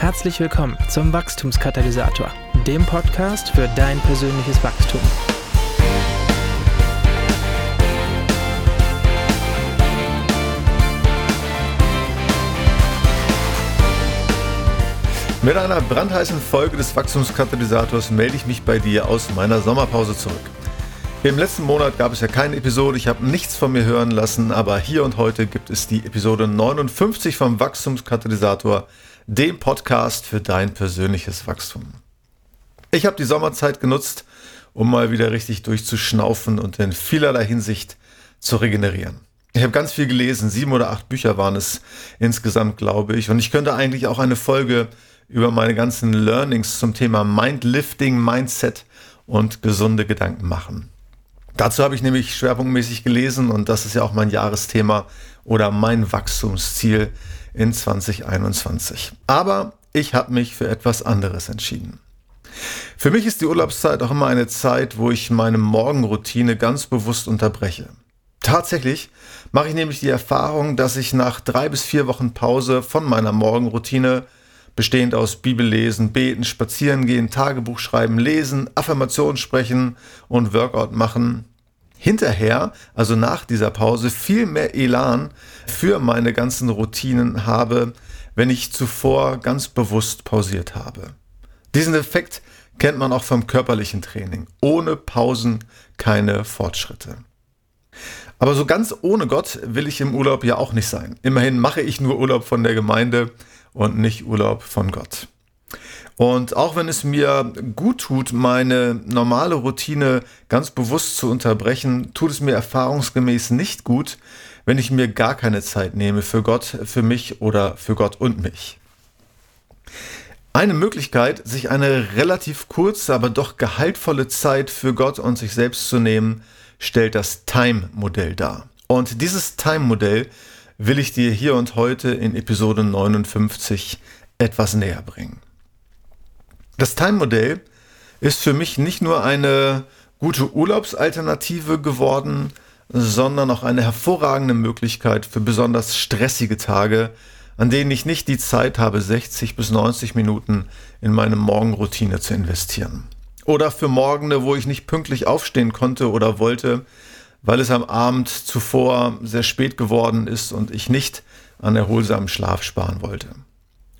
Herzlich willkommen zum Wachstumskatalysator, dem Podcast für dein persönliches Wachstum. Mit einer brandheißen Folge des Wachstumskatalysators melde ich mich bei dir aus meiner Sommerpause zurück. Im letzten Monat gab es ja keine Episode, ich habe nichts von mir hören lassen, aber hier und heute gibt es die Episode 59 vom Wachstumskatalysator, dem Podcast für dein persönliches Wachstum. Ich habe die Sommerzeit genutzt, um mal wieder richtig durchzuschnaufen und in vielerlei Hinsicht zu regenerieren. Ich habe ganz viel gelesen, sieben oder acht Bücher waren es insgesamt, glaube ich, und ich könnte eigentlich auch eine Folge über meine ganzen Learnings zum Thema Mindlifting, Mindset und gesunde Gedanken machen. Dazu habe ich nämlich schwerpunktmäßig gelesen und das ist ja auch mein Jahresthema oder mein Wachstumsziel in 2021. Aber ich habe mich für etwas anderes entschieden. Für mich ist die Urlaubszeit auch immer eine Zeit, wo ich meine Morgenroutine ganz bewusst unterbreche. Tatsächlich mache ich nämlich die Erfahrung, dass ich nach drei bis vier Wochen Pause von meiner Morgenroutine, bestehend aus Bibellesen, Beten, Spazieren gehen, Tagebuch schreiben, Lesen, Affirmationen sprechen und Workout machen, hinterher, also nach dieser Pause, viel mehr Elan für meine ganzen Routinen habe, wenn ich zuvor ganz bewusst pausiert habe. Diesen Effekt kennt man auch vom körperlichen Training. Ohne Pausen keine Fortschritte. Aber so ganz ohne Gott will ich im Urlaub ja auch nicht sein. Immerhin mache ich nur Urlaub von der Gemeinde und nicht Urlaub von Gott. Und auch wenn es mir gut tut, meine normale Routine ganz bewusst zu unterbrechen, tut es mir erfahrungsgemäß nicht gut, wenn ich mir gar keine Zeit nehme für Gott, für mich oder für Gott und mich. Eine Möglichkeit, sich eine relativ kurze, aber doch gehaltvolle Zeit für Gott und sich selbst zu nehmen, stellt das Time-Modell dar. Und dieses Time-Modell will ich dir hier und heute in Episode 59 etwas näher bringen. Das Time-Modell ist für mich nicht nur eine gute Urlaubsalternative geworden, sondern auch eine hervorragende Möglichkeit für besonders stressige Tage, an denen ich nicht die Zeit habe, 60 bis 90 Minuten in meine Morgenroutine zu investieren. Oder für Morgende, wo ich nicht pünktlich aufstehen konnte oder wollte, weil es am Abend zuvor sehr spät geworden ist und ich nicht an erholsamen Schlaf sparen wollte.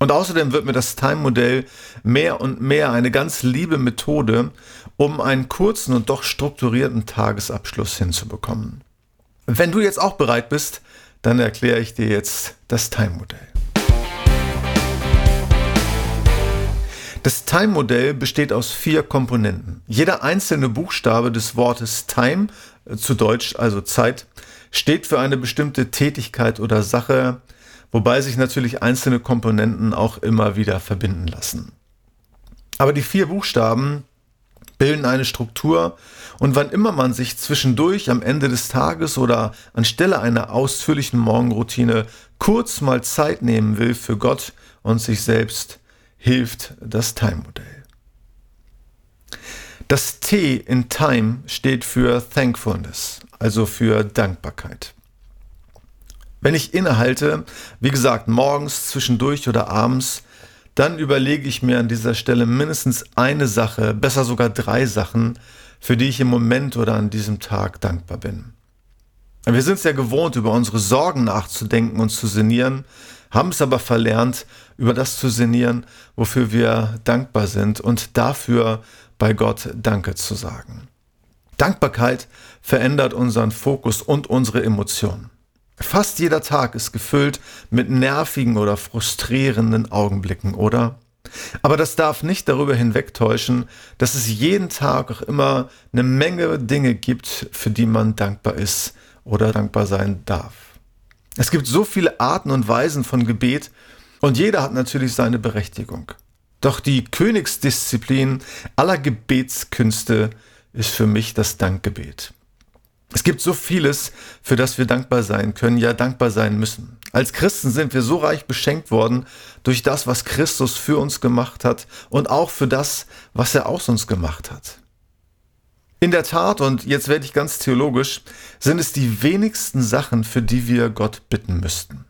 Und außerdem wird mir das Time-Modell mehr und mehr eine ganz liebe Methode, um einen kurzen und doch strukturierten Tagesabschluss hinzubekommen. Wenn du jetzt auch bereit bist, dann erkläre ich dir jetzt das Time-Modell. Das Time-Modell besteht aus vier Komponenten. Jeder einzelne Buchstabe des Wortes Time, zu Deutsch also Zeit, steht für eine bestimmte Tätigkeit oder Sache, wobei sich natürlich einzelne Komponenten auch immer wieder verbinden lassen. Aber die vier Buchstaben bilden eine Struktur und wann immer man sich zwischendurch am Ende des Tages oder anstelle einer ausführlichen Morgenroutine kurz mal Zeit nehmen will für Gott und sich selbst, hilft das Time-Modell. Das T in Time steht für Thankfulness, also für Dankbarkeit. Wenn ich innehalte, wie gesagt, morgens, zwischendurch oder abends, dann überlege ich mir an dieser Stelle mindestens eine Sache, besser sogar drei Sachen, für die ich im Moment oder an diesem Tag dankbar bin. Wir sind es ja gewohnt, über unsere Sorgen nachzudenken und zu sinnieren, haben es aber verlernt, über das zu sinnieren, wofür wir dankbar sind und dafür bei Gott Danke zu sagen. Dankbarkeit verändert unseren Fokus und unsere Emotionen. Fast jeder Tag ist gefüllt mit nervigen oder frustrierenden Augenblicken, oder? Aber das darf nicht darüber hinwegtäuschen, dass es jeden Tag auch immer eine Menge Dinge gibt, für die man dankbar ist oder dankbar sein darf. Es gibt so viele Arten und Weisen von Gebet und jeder hat natürlich seine Berechtigung. Doch die Königsdisziplin aller Gebetskünste ist für mich das Dankgebet. Es gibt so vieles, für das wir dankbar sein können, ja dankbar sein müssen. Als Christen sind wir so reich beschenkt worden durch das, was Christus für uns gemacht hat und auch für das, was er aus uns gemacht hat. In der Tat, und jetzt werde ich ganz theologisch, sind es die wenigsten Sachen, für die wir Gott bitten müssten.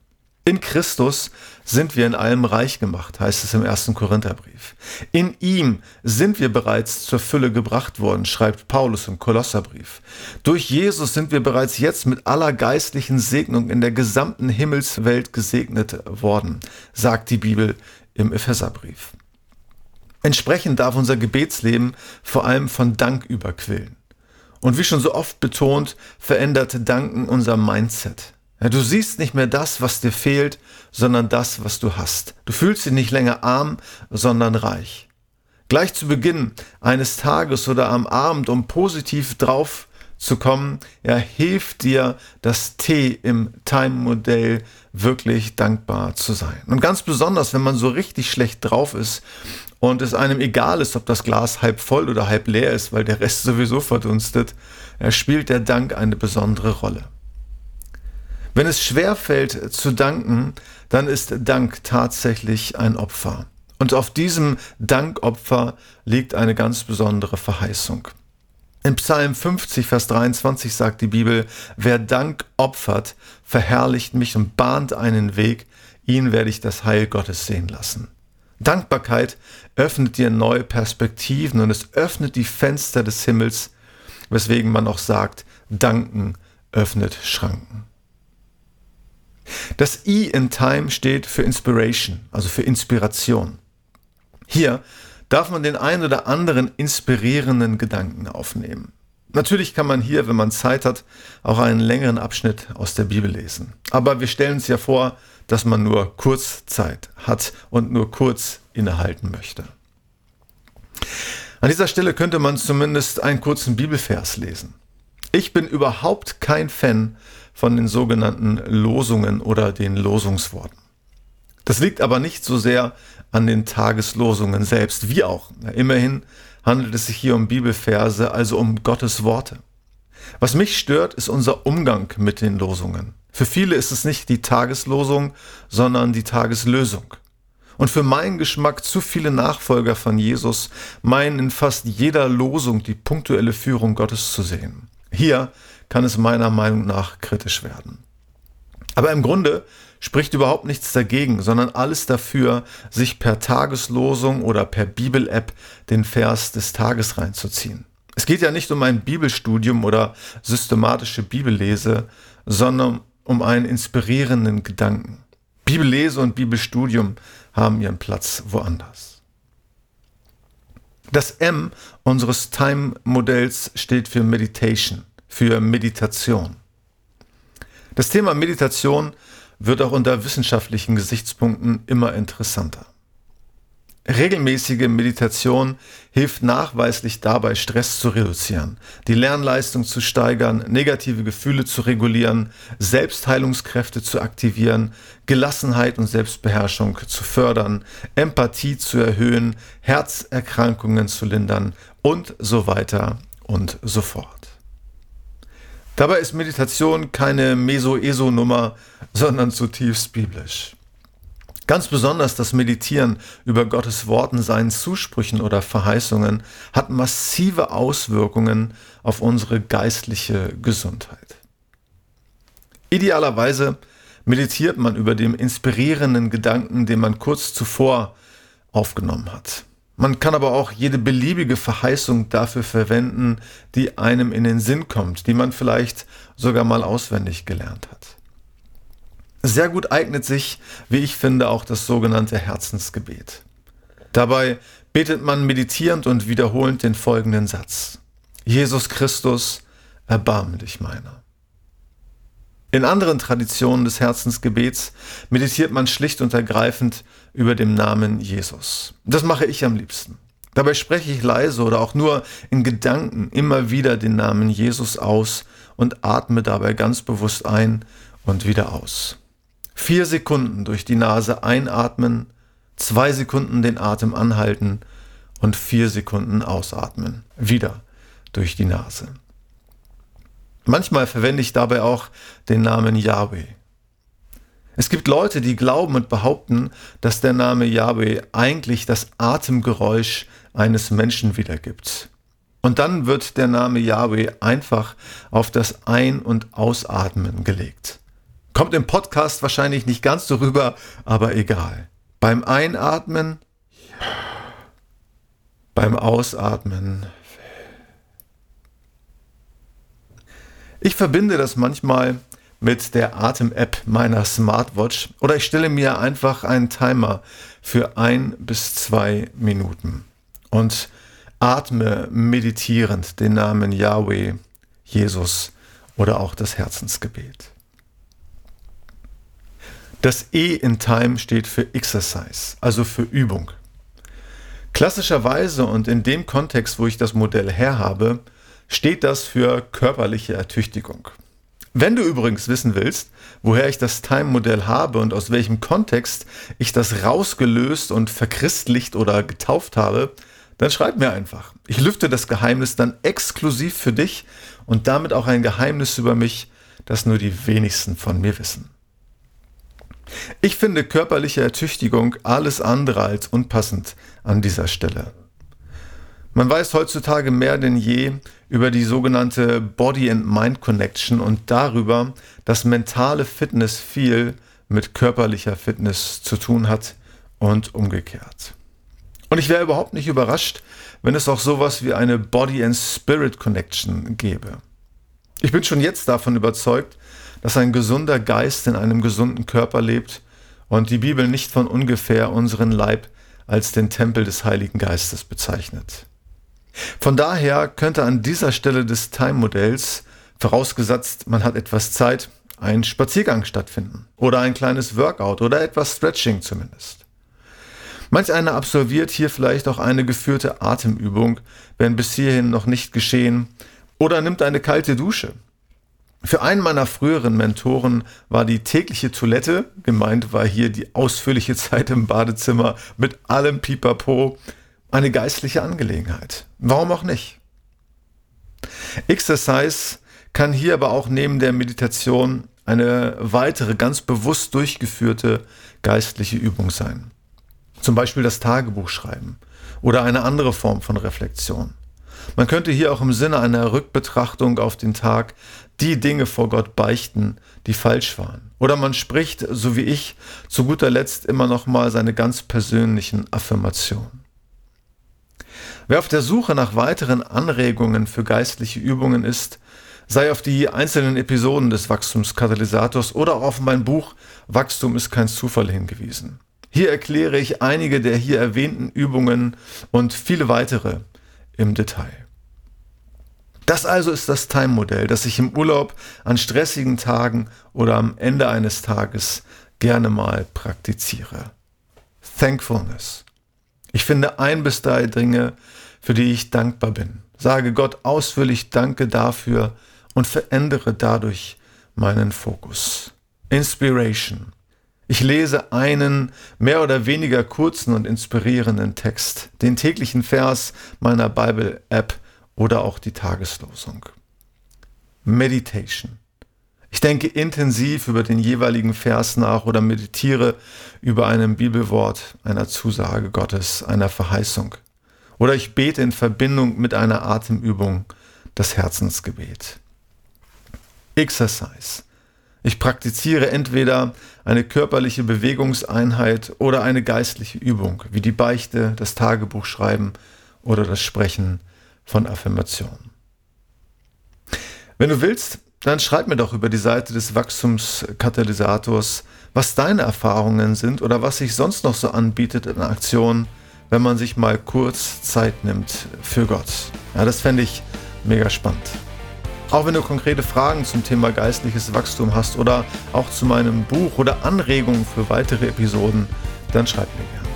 In Christus sind wir in allem reich gemacht, heißt es im ersten Korintherbrief. In ihm sind wir bereits zur Fülle gebracht worden, schreibt Paulus im Kolosserbrief. Durch Jesus sind wir bereits jetzt mit aller geistlichen Segnung in der gesamten Himmelswelt gesegnet worden, sagt die Bibel im Epheserbrief. Entsprechend darf unser Gebetsleben vor allem von Dank überquillen. Und wie schon so oft betont, verändert Danken unser Mindset. Du siehst nicht mehr das, was dir fehlt, sondern das, was du hast. Du fühlst dich nicht länger arm, sondern reich. Gleich zu Beginn eines Tages oder am Abend, um positiv drauf zu kommen, ja, hilft dir das T im Time-Modell wirklich dankbar zu sein. Und ganz besonders, wenn man so richtig schlecht drauf ist und es einem egal ist, ob das Glas halb voll oder halb leer ist, weil der Rest sowieso verdunstet, spielt der Dank eine besondere Rolle. Wenn es schwer fällt zu danken, dann ist Dank tatsächlich ein Opfer. Und auf diesem Dankopfer liegt eine ganz besondere Verheißung. In Psalm 50, Vers 23 sagt die Bibel, wer Dank opfert, verherrlicht mich und bahnt einen Weg, ihn werde ich das Heil Gottes sehen lassen. Dankbarkeit öffnet dir neue Perspektiven und es öffnet die Fenster des Himmels, weswegen man auch sagt, Danken öffnet Schranken. Das I in Time steht für Inspiration, also für Inspiration. Hier darf man den einen oder anderen inspirierenden Gedanken aufnehmen. Natürlich kann man hier, wenn man Zeit hat, auch einen längeren Abschnitt aus der Bibel lesen. Aber wir stellen uns ja vor, dass man nur kurz Zeit hat und nur kurz innehalten möchte. An dieser Stelle könnte man zumindest einen kurzen Bibelvers lesen. Ich bin überhaupt kein Fan von den sogenannten Losungen oder den Losungsworten. Das liegt aber nicht so sehr an den Tageslosungen selbst, wie auch. Immerhin handelt es sich hier um Bibelverse, also um Gottes Worte. Was mich stört, ist unser Umgang mit den Losungen. Für viele ist es nicht die Tageslosung, sondern die Tageslösung. Und für meinen Geschmack zu viele Nachfolger von Jesus meinen in fast jeder Losung die punktuelle Führung Gottes zu sehen. Hier kann es meiner Meinung nach kritisch werden. Aber im Grunde spricht überhaupt nichts dagegen, sondern alles dafür, sich per Tageslosung oder per Bibel-App den Vers des Tages reinzuziehen. Es geht ja nicht um ein Bibelstudium oder systematische Bibellese, sondern um einen inspirierenden Gedanken. Bibellese und Bibelstudium haben ihren Platz woanders. Das M unseres Time-Modells steht für Meditation für Meditation. Das Thema Meditation wird auch unter wissenschaftlichen Gesichtspunkten immer interessanter. Regelmäßige Meditation hilft nachweislich dabei, Stress zu reduzieren, die Lernleistung zu steigern, negative Gefühle zu regulieren, Selbstheilungskräfte zu aktivieren, Gelassenheit und Selbstbeherrschung zu fördern, Empathie zu erhöhen, Herzerkrankungen zu lindern und so weiter und so fort. Dabei ist Meditation keine Meso-Eso-Nummer, sondern zutiefst biblisch. Ganz besonders das Meditieren über Gottes Worten, seinen Zusprüchen oder Verheißungen hat massive Auswirkungen auf unsere geistliche Gesundheit. Idealerweise meditiert man über den inspirierenden Gedanken, den man kurz zuvor aufgenommen hat. Man kann aber auch jede beliebige Verheißung dafür verwenden, die einem in den Sinn kommt, die man vielleicht sogar mal auswendig gelernt hat. Sehr gut eignet sich, wie ich finde, auch das sogenannte Herzensgebet. Dabei betet man meditierend und wiederholend den folgenden Satz. Jesus Christus, erbarme dich meiner. In anderen Traditionen des Herzensgebets meditiert man schlicht und ergreifend über dem Namen Jesus. Das mache ich am liebsten. Dabei spreche ich leise oder auch nur in Gedanken immer wieder den Namen Jesus aus und atme dabei ganz bewusst ein und wieder aus. Vier Sekunden durch die Nase einatmen, zwei Sekunden den Atem anhalten und vier Sekunden ausatmen. Wieder durch die Nase. Manchmal verwende ich dabei auch den Namen Yahweh. Es gibt Leute, die glauben und behaupten, dass der Name Yahweh eigentlich das Atemgeräusch eines Menschen wiedergibt. Und dann wird der Name Yahweh einfach auf das Ein- und Ausatmen gelegt. Kommt im Podcast wahrscheinlich nicht ganz so rüber, aber egal. Beim Einatmen, beim Ausatmen. Ich verbinde das manchmal mit der Atem-App meiner Smartwatch oder ich stelle mir einfach einen Timer für ein bis zwei Minuten und atme meditierend den Namen Yahweh, Jesus oder auch das Herzensgebet. Das E in Time steht für Exercise, also für Übung. Klassischerweise und in dem Kontext, wo ich das Modell herhabe, steht das für körperliche Ertüchtigung. Wenn du übrigens wissen willst, woher ich das Time-Modell habe und aus welchem Kontext ich das rausgelöst und verchristlicht oder getauft habe, dann schreib mir einfach. Ich lüfte das Geheimnis dann exklusiv für dich und damit auch ein Geheimnis über mich, das nur die wenigsten von mir wissen. Ich finde körperliche Ertüchtigung alles andere als unpassend an dieser Stelle. Man weiß heutzutage mehr denn je über die sogenannte Body and Mind Connection und darüber, dass mentale Fitness viel mit körperlicher Fitness zu tun hat und umgekehrt. Und ich wäre überhaupt nicht überrascht, wenn es auch sowas wie eine Body and Spirit Connection gäbe. Ich bin schon jetzt davon überzeugt, dass ein gesunder Geist in einem gesunden Körper lebt und die Bibel nicht von ungefähr unseren Leib als den Tempel des Heiligen Geistes bezeichnet. Von daher könnte an dieser Stelle des Time-Modells, vorausgesetzt man hat etwas Zeit, ein Spaziergang stattfinden oder ein kleines Workout oder etwas Stretching zumindest. Manch einer absolviert hier vielleicht auch eine geführte Atemübung, wenn bis hierhin noch nicht geschehen, oder nimmt eine kalte Dusche. Für einen meiner früheren Mentoren war die tägliche Toilette, gemeint war hier die ausführliche Zeit im Badezimmer mit allem Pipapo, eine geistliche Angelegenheit. Warum auch nicht? Exercise kann hier aber auch neben der Meditation eine weitere, ganz bewusst durchgeführte geistliche Übung sein. Zum Beispiel das Tagebuch schreiben oder eine andere Form von Reflexion. Man könnte hier auch im Sinne einer Rückbetrachtung auf den Tag die Dinge vor Gott beichten, die falsch waren. Oder man spricht, so wie ich, zu guter Letzt immer noch mal seine ganz persönlichen Affirmationen. Wer auf der Suche nach weiteren Anregungen für geistliche Übungen ist, sei auf die einzelnen Episoden des Wachstumskatalysators oder auch auf mein Buch Wachstum ist kein Zufall hingewiesen. Hier erkläre ich einige der hier erwähnten Übungen und viele weitere im Detail. Das also ist das Time-Modell, das ich im Urlaub an stressigen Tagen oder am Ende eines Tages gerne mal praktiziere. Thankfulness. Ich finde ein bis drei Dinge, für die ich dankbar bin. Sage Gott ausführlich Danke dafür und verändere dadurch meinen Fokus. Inspiration. Ich lese einen mehr oder weniger kurzen und inspirierenden Text, den täglichen Vers meiner Bible-App oder auch die Tageslosung. Meditation. Ich denke intensiv über den jeweiligen Vers nach oder meditiere über einem Bibelwort, einer Zusage Gottes, einer Verheißung. Oder ich bete in Verbindung mit einer Atemübung, das Herzensgebet. Exercise. Ich praktiziere entweder eine körperliche Bewegungseinheit oder eine geistliche Übung, wie die Beichte, das Tagebuchschreiben oder das Sprechen von Affirmationen. Wenn du willst, dann schreib mir doch über die Seite des Wachstumskatalysators, was deine Erfahrungen sind oder was sich sonst noch so anbietet in Aktionen, wenn man sich mal kurz Zeit nimmt für Gott. Ja, das fände ich mega spannend. Auch wenn du konkrete Fragen zum Thema geistliches Wachstum hast oder auch zu meinem Buch oder Anregungen für weitere Episoden, dann schreib mir gerne.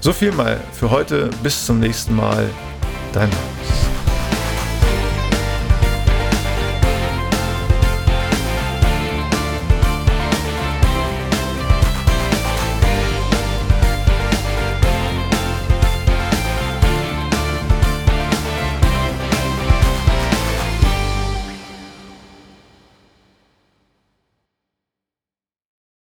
So viel mal für heute. Bis zum nächsten Mal. Dein Markus.